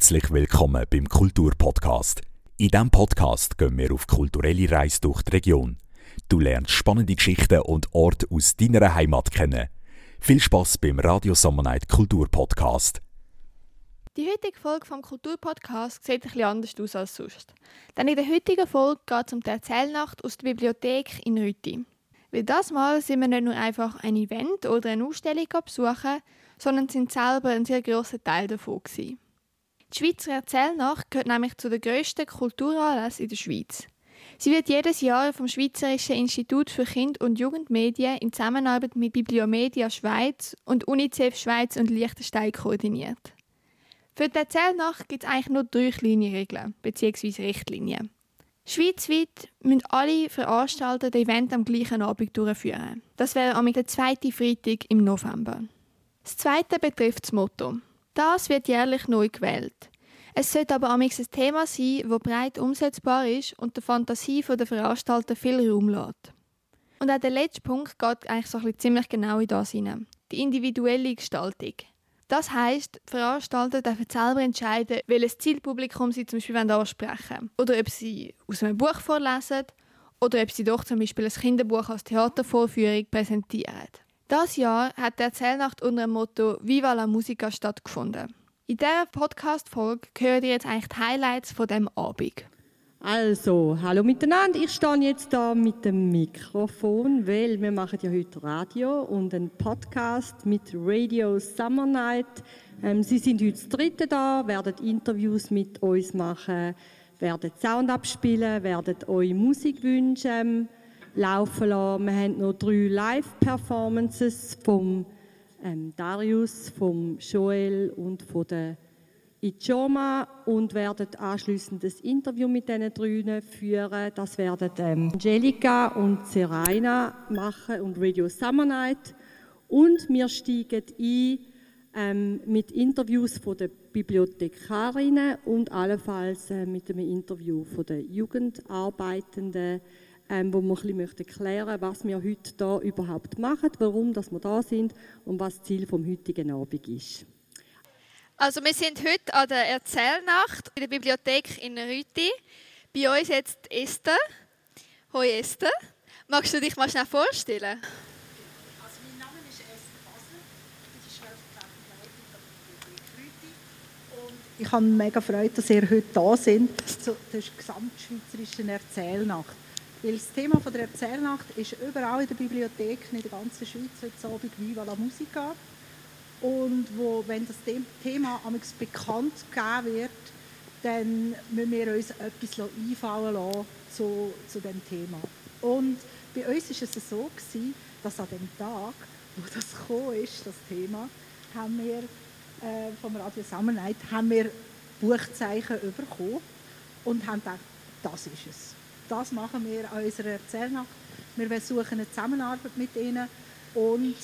Herzlich willkommen beim Kulturpodcast. In diesem Podcast gehen wir auf kulturelle Reise durch die Region. Du lernst spannende Geschichten und Orte aus deiner Heimat kennen. Viel Spaß beim Radio Summer Night Kulturpodcast. Die heutige Folge vom Kulturpodcast sieht bisschen anders aus als sonst. Denn in der heutigen Folge geht es um die Erzählnacht aus der Bibliothek in Rüti. Weil das Mal sind wir nicht nur einfach ein Event oder eine Ausstellung besuchen, sondern sind selber ein sehr grosser Teil davon. Gewesen. Die Schweizer Erzählnacht gehört nämlich zu den grössten Kulturanlässen in der Schweiz. Sie wird jedes Jahr vom Schweizerischen Institut für Kind- und Jugendmedien in Zusammenarbeit mit Bibliomedia Schweiz und UNICEF Schweiz und Liechtenstein koordiniert. Für die Erzählnacht gibt es eigentlich nur drei kleine Regeln bzw. Richtlinien. Schweizweit müssen alle Veranstalter das Event am gleichen Abend durchführen. Das wäre am der zweite Freitag im November. Das zweite betrifft das Motto. Das wird jährlich neu gewählt. Es sollte aber am ein Thema sein, das breit umsetzbar ist und der Fantasie der Veranstalter viel Raum lässt. Und auch der letzte Punkt geht eigentlich so ziemlich genau in das hinein. Die individuelle Gestaltung. Das heisst, die Veranstalter dürfen selber entscheiden, welches Zielpublikum sie zum Beispiel ansprechen wollen. Oder ob sie aus einem Buch vorlesen oder ob sie doch zum Beispiel ein Kinderbuch als Theatervorführung präsentieren. Das Jahr hat die Erzählnacht unter dem Motto Viva la Musica stattgefunden. In dieser Podcast-Folge hören ihr jetzt eigentlich die Highlights von dem Abend. Also, hallo miteinander. Ich stehe jetzt da mit dem Mikrofon, weil wir machen ja heute Radio und einen Podcast mit Radio Summer Night. Ähm, Sie sind heute das dritte da, werden Interviews mit uns machen, werden Sound abspielen, werden euch Musikwünsche ähm, laufen lassen. Wir haben noch drei Live-Performances vom ähm, Darius, vom Joel und von der Ijoma und werden anschließend das Interview mit diesen drei führen. Das werden ähm, Angelika und Seraina machen und Radio Summer Night. Und wir steigen ein ähm, mit Interviews von den Bibliothekarinnen und allenfalls äh, mit einem Interview von den Jugendarbeitenden ähm, wo wir ein bisschen erklären möchten, was wir heute hier überhaupt machen, warum dass wir da sind und was das Ziel des heutigen Abends ist. Also wir sind heute an der Erzählnacht in der Bibliothek in Rüti. Bei uns jetzt Esther. Hoi Esther. Magst du dich mal schnell vorstellen? Also mein Name ist Esther Basler. Ich bin die stellvertretende Leitung der Bibliothek Rüti. Und ich habe mega Freude, dass ihr heute da sind zu der gesamtschweizerischen Erzählnacht. Weil das Thema der Erzählnacht ist überall in der Bibliothek, in der ganzen Schweiz heute Abend Viva la Musica. Und wo, wenn das Thema bekannt gegeben wird, dann müssen wir uns etwas einfallen lassen zu, zu dem Thema. Und bei uns war es so, gewesen, dass an dem Tag, wo das ist, das Thema, haben wir äh, vom Radio Summer haben wir Buchzeichen bekommen und haben gedacht, das ist es das machen wir an unserer Erzählnacht. Wir suchen eine Zusammenarbeit mit ihnen und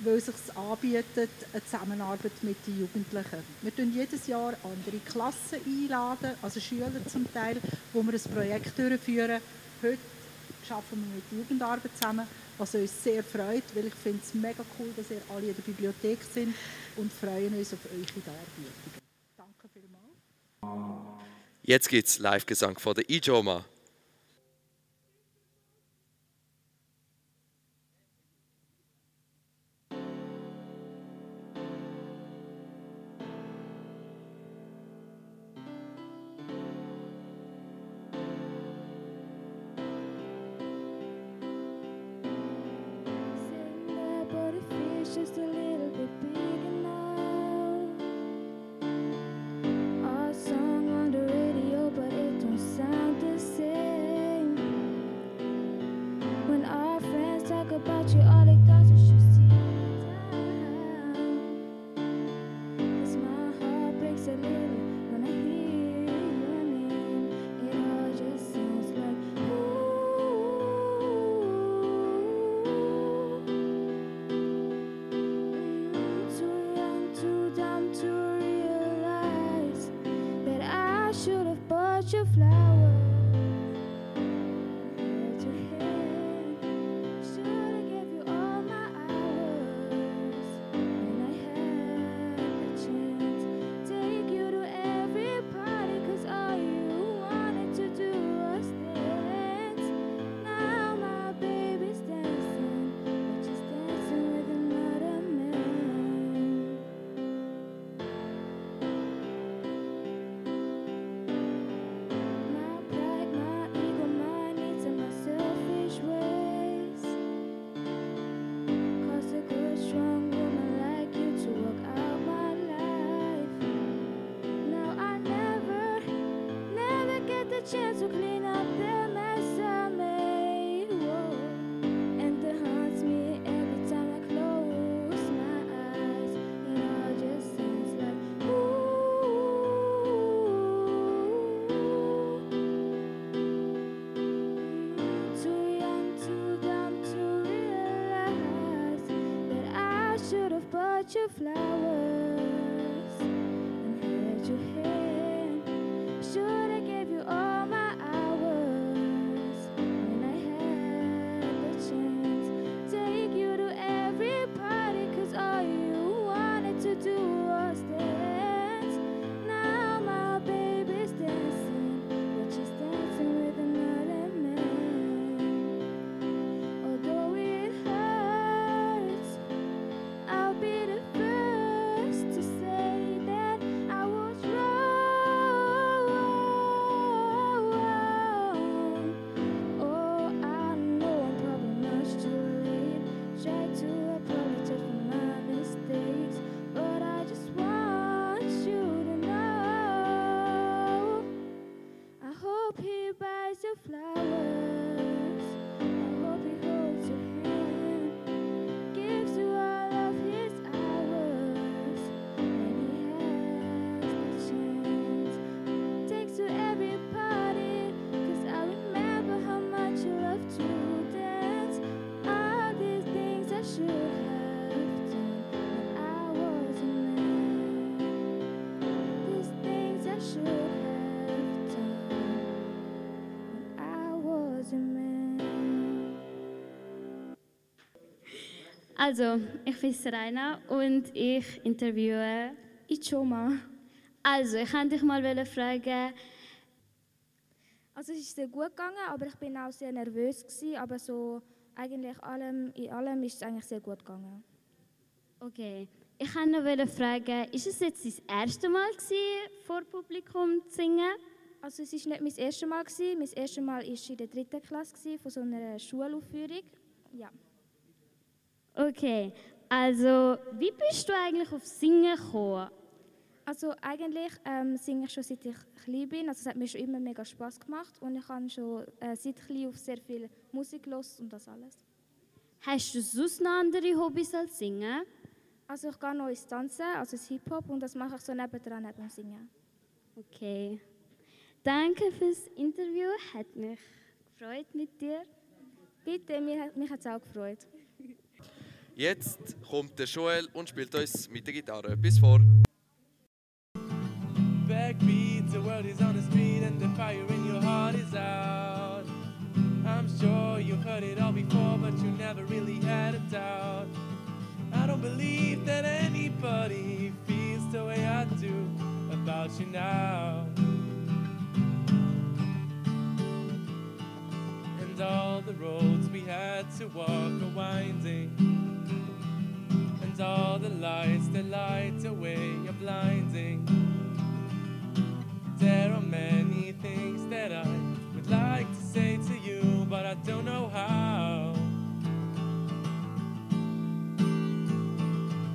weil es sich anbietet, eine Zusammenarbeit mit den Jugendlichen. Wir tun jedes Jahr andere Klassen einladen, also Schüler zum Teil, wo wir ein Projekt durchführen. Heute arbeiten wir mit Jugendarbeit zusammen, was uns sehr freut, weil ich finde es mega cool, dass ihr alle in der Bibliothek sind und freuen uns auf eure Darbietungen. Danke vielmals. Jetzt gibt es Live-Gesang von der Ijoma. such a fly. You flowers and held your hand. Also, ich bin Serena und ich interviewe Ichoma. Also, ich wollte dich mal fragen, Also es ist sehr gut gegangen, aber ich bin auch sehr nervös gewesen, aber so eigentlich allem, in allem ist es eigentlich sehr gut gegangen. okay, ich wollte noch fragen, ist es jetzt dein erstes Mal gewesen, vor Publikum zu singen? Also es ist nicht mein erstes Mal gewesen. Mein erstes Mal war in der dritten Klasse gewesen, von so einer Schulaufführung. Ja. Okay, also, wie bist du eigentlich auf Singen gekommen? Also eigentlich ähm, singe ich schon seit ich klein bin. Also es hat mir schon immer mega Spaß gemacht und ich habe schon äh, seit klein auf sehr viel Musik los und das alles. Hast du sonst noch andere Hobbys als Singen? Also ich gehe noch ins Tanzen, also ins Hip-Hop und das mache ich so nebendran neben dem Singen. Okay. Danke fürs Interview, hat mich gefreut mit dir. Bitte, mich, hat- mich hat es auch gefreut. Jetzt kommt der Joel und spielt uns mit der Gitarre. Bis vor. Backbeat, the world is on the street and the fire in your heart is out. I'm sure you've heard it all before, but you never really had a doubt. I don't believe that anybody feels the way I do about you now. And all the roads we had to walk are winding. All the lights that light the way are blinding. There are many things that I would like to say to you, but I don't know how.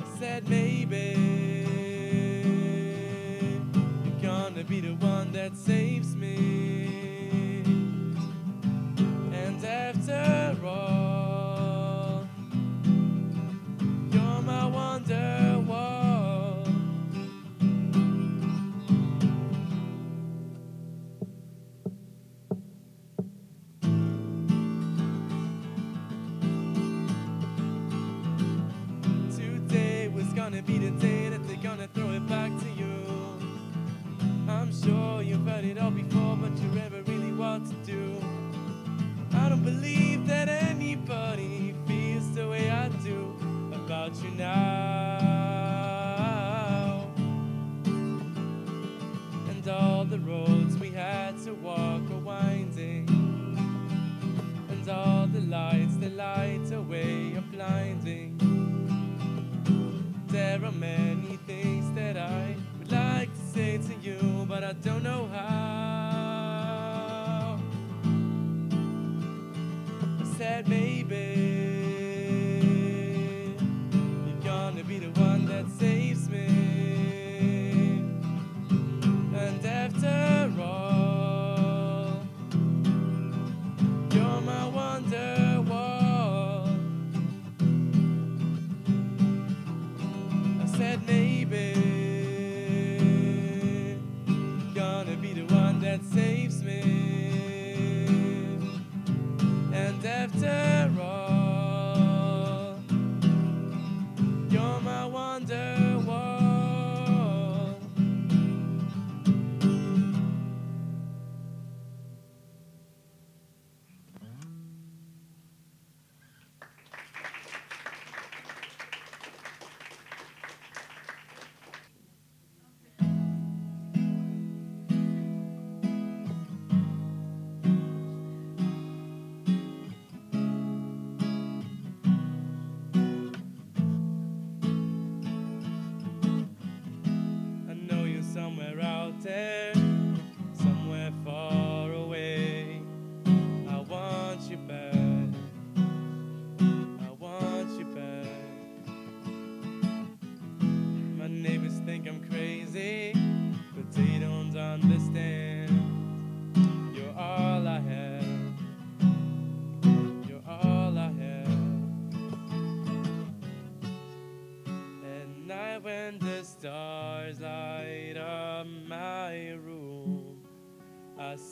I said maybe you're gonna be the one that saves me.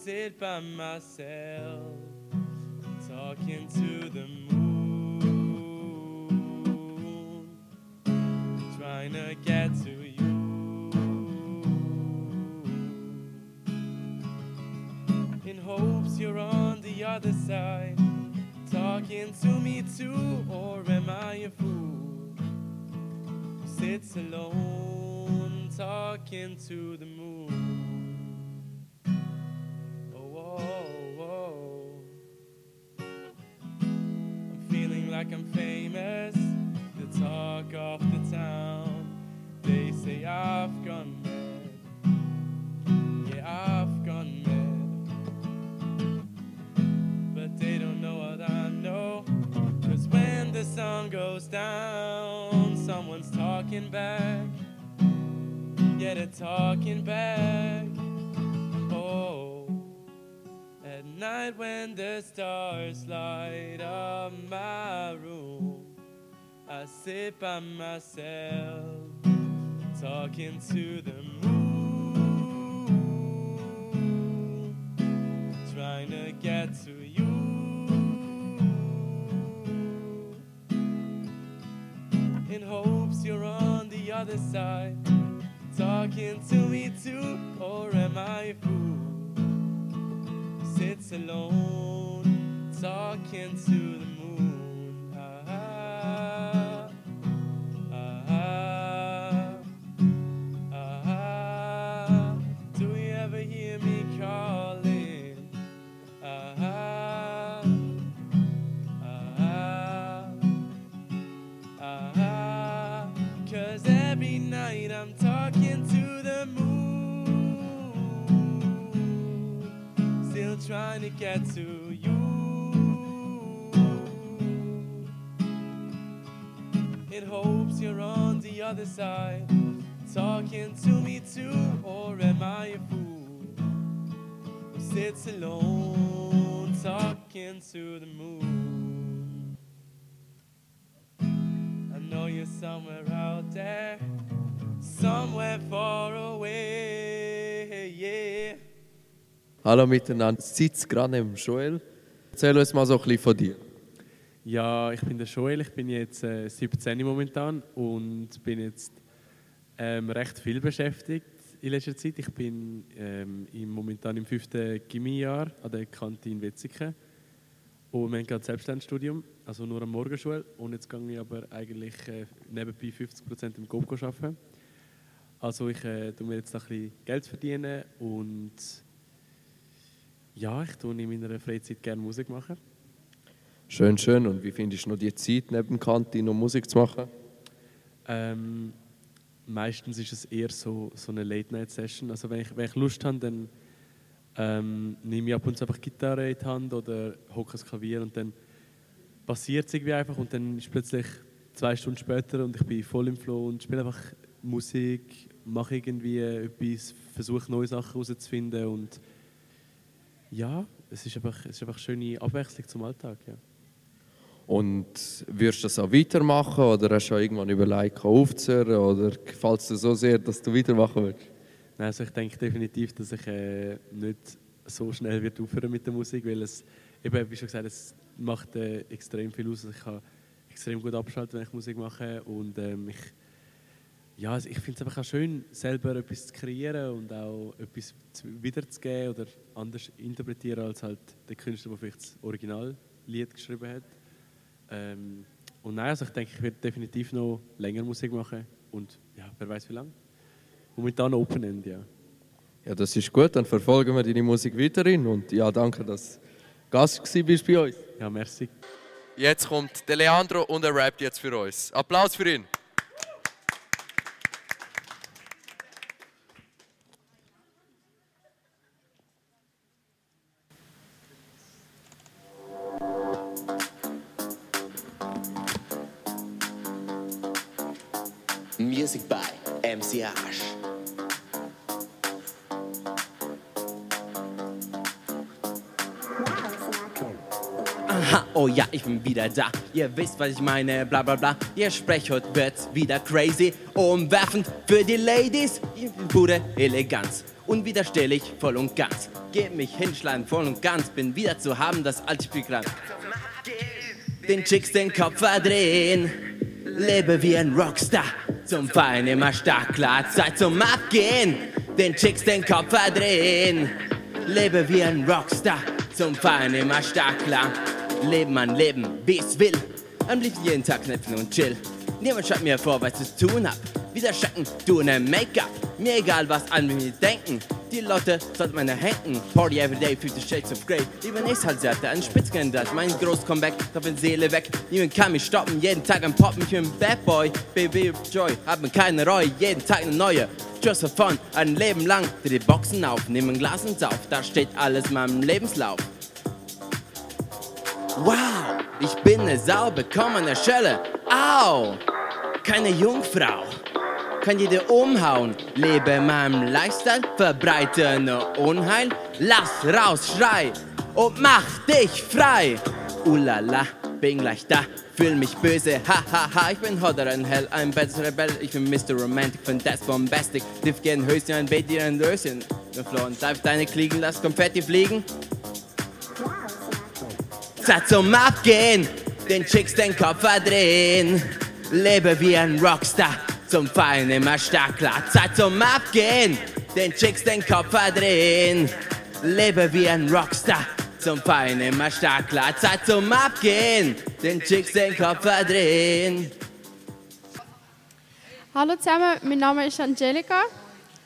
Sit by myself, talking to the moon, trying to get to you. In hopes you're on the other side, talking to me too, or am I a fool? Sits alone, talking to the moon. I'm feel. I sit by myself, talking to the moon, trying to get to you. In hopes you're on the other side, talking to me too, or am I a fool? sits alone, talking to the to you. It hopes you're on the other side, talking to me too, or am I a fool who sits alone, talking to the moon? Hallo miteinander, sitzt gerade neben Joel. Erzähl uns mal so ein bisschen von dir. Ja, ich bin der Joel, ich bin jetzt äh, 17 momentan und bin jetzt ähm, recht viel beschäftigt in letzter Zeit. Ich bin ähm, im, momentan im fünften Chemiejahr an der Kantine Wetzikon und wir haben gerade Selbstständigstudium, also nur am Morgenschule und jetzt gehe ich aber eigentlich äh, nebenbei 50% im GoPro arbeiten. Also ich äh, tue mir jetzt ein bisschen Geld verdienen und ja, ich tue in meiner Freizeit gerne Musik machen. Schön, schön. Und wie findest du noch die Zeit neben dem Kantine, um Musik zu machen? Ähm, meistens ist es eher so, so eine Late-Night-Session. Also wenn ich, wenn ich Lust habe, dann ähm, nehme ich ab und zu einfach Gitarre in die Hand oder hocke das Klavier und dann passiert es irgendwie einfach und dann ist plötzlich zwei Stunden später und ich bin voll im Flow und spiele einfach Musik, mache irgendwie etwas, versuche neue Sachen herauszufinden und ja, es ist einfach, es ist einfach eine schöne Abwechslung zum Alltag. Ja. Und wirst du das auch weitermachen oder hast du auch irgendwann überlegt, aufzuhören oder gefällt es dir so sehr, dass du weitermachen willst? Nein, also ich denke definitiv, dass ich äh, nicht so schnell wird aufhören mit der Musik, weil es, eben, wie schon gesagt, es macht äh, extrem viel aus. Also ich kann extrem gut abschalten, wenn ich Musik mache und ähm, ich, ja, also ich finde es einfach auch schön, selber etwas zu kreieren und auch etwas zu, wiederzugeben oder anders interpretieren als halt der Künstler, der vielleicht das Originallied geschrieben hat. Ähm, und nein, also ich denke, ich werde definitiv noch länger Musik machen und ja, wer weiß wie lange. Momentan Open End, ja. Ja, das ist gut, dann verfolgen wir deine Musik weiterhin und ja, danke, dass du Gast gewesen bist bei uns. Ja, merci. Jetzt kommt der Leandro und er rappt jetzt für uns. Applaus für ihn. Music by MC Arsch. Aha, oh ja, ich bin wieder da. Ihr wisst, was ich meine, bla bla bla. Ihr sprecht heute wird's wieder crazy. Umwerfend für die Ladies, pure Eleganz. Unwiderstehlich, voll und ganz. Geh mich hinschlagen, voll und ganz. Bin wieder zu haben, das alte Spielkram. Den Chicks den Kopf verdrehen. Lebe wie ein Rockstar. Zum Fallen immer stark, klar. Zeit zum Abgehen. Den Chicks den Kopf verdrehen. Lebe wie ein Rockstar. Zum Fallen immer stark, klar. Leben mein Leben, wie es will. Am liebsten jeden Tag knöpfen und chill. Niemand schreibt mir vor, was ich zu tun hab. Wieder Schatten, du ne Make-up. Mir egal, was an mir denken. Die Leute sollten meine hängen. Party every day, 50 Shades of Grey. Lieber nicht halt Seite, ein Spitzkandidat. Mein groß Comeback, doch in Seele weg. Niemand kann mich stoppen. Jeden Tag ein Pop, mich mit Bad Boy. Baby Joy, hab mir keine Reue. Jeden Tag eine neue. Just for fun, ein Leben lang. Dreh die Boxen auf, nimm ein Glas und sauf. Da steht alles in meinem Lebenslauf. Wow, ich bin eine Sau, bekomme eine Schelle. Au, keine Jungfrau. Kann jede umhauen, lebe meinem Lifestyle, verbreite ne Unheil. Lass raus, schrei und mach dich frei. Ulala, bin gleich da, fühl mich böse, ha ha ha. Ich bin hotter ein Hell, ein Bad Rebell, ich bin Mr. Romantic, find das bombastic. Diff gern Höschen, ein Bett, ein Röschen. Ne Flo und Dive deine Kliegen, lass Konfetti fliegen. Zeit zum Abgehen, den Chicks den Kopf verdrehen. Lebe wie ein Rockstar, zum Fallen immer stark klar. Zeit zum Abgehen, den Chicks den Kopf verdrehen. Lebe wie ein Rockstar, zum Fallen immer stark klar. Zeit zum Abgehen, den Chicks den Kopf verdrehen. Hallo zusammen, mein Name ist Angelika.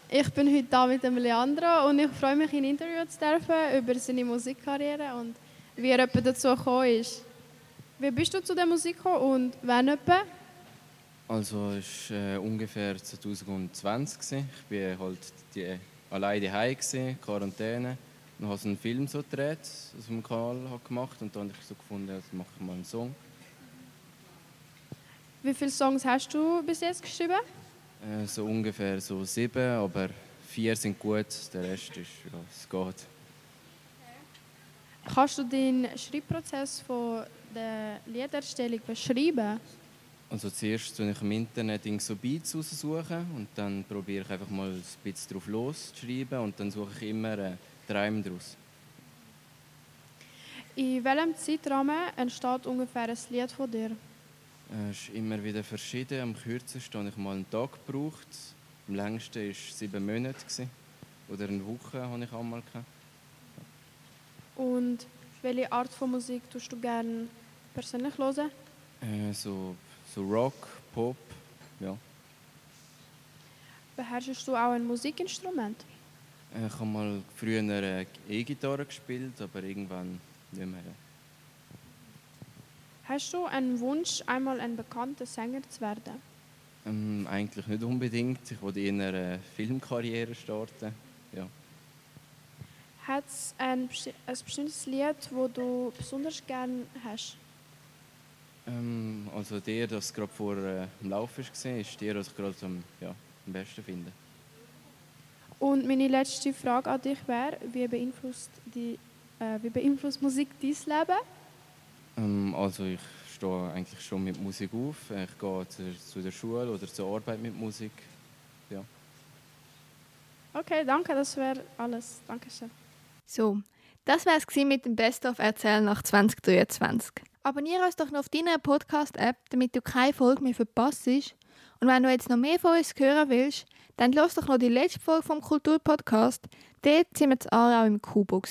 Ich bin heute da mit dem Leandro und ich freue mich, ein Interview zu dürfen über seine Musikkarriere und wie er dazu gekommen ist. Wie bist du zu der Musik gekommen und wann etwa? Also es war äh, ungefähr 2020. gewesen. Ich war halt die, alleine daheim, gewesen, Quarantäne. Dann habe ich einen Film so gedreht, aus dem Kanal gemacht und dann habe ich so gefunden, jetzt mache ich mal einen Song. Wie viele Songs hast du bis jetzt geschrieben? Äh, so ungefähr so sieben, aber vier sind gut, der Rest ist, ja, es geht. Kannst du den Schreibprozess von der Liederstellung beschreiben? Also zuerst suche ich im Internet so Beats raussuchen und dann probiere ich einfach mal ein bisschen drauf loszuschreiben und dann suche ich immer einen Reim daraus. In welchem Zeitrahmen entsteht ungefähr ein Lied von dir? Es ist immer wieder verschieden. Am kürzesten habe ich mal einen Tag gebraucht. Am längsten war es sieben Monate. Oder eine Woche habe ich einmal. Und welche Art von Musik tust du gerne persönlich hören? Äh, so, so Rock, Pop, ja. Beherrschst du auch ein Musikinstrument? Ich habe mal früher eine E-Gitarre gespielt, aber irgendwann nicht mehr. Hast du einen Wunsch, einmal ein bekannter Sänger zu werden? Ähm, eigentlich nicht unbedingt. Ich wollte eher eine Filmkarriere starten. Ja. Hat es ein, ein bestimmtes Lied, das du besonders gerne hast? Ähm, also der, das gerade vor äh, dem Lauf war, ist der, was ich gerade am, ja, am besten finde. Und meine letzte Frage an dich wäre, wie beeinflusst, die, äh, wie beeinflusst Musik dein Leben? Ähm, also ich stehe eigentlich schon mit Musik auf. Ich gehe zu, zu der Schule oder zur Arbeit mit Musik. Ja. Okay, danke, das wäre alles. Dankeschön. So, das wär's gewesen mit dem Best of Erzählen nach 2023. Abonniere uns doch noch auf deiner Podcast-App, damit du keine Folge mehr verpasst. Und wenn du jetzt noch mehr von uns hören willst, dann lass doch noch die letzte Folge vom Kulturpodcast. Dort sind wir zu Aarau im Kubo.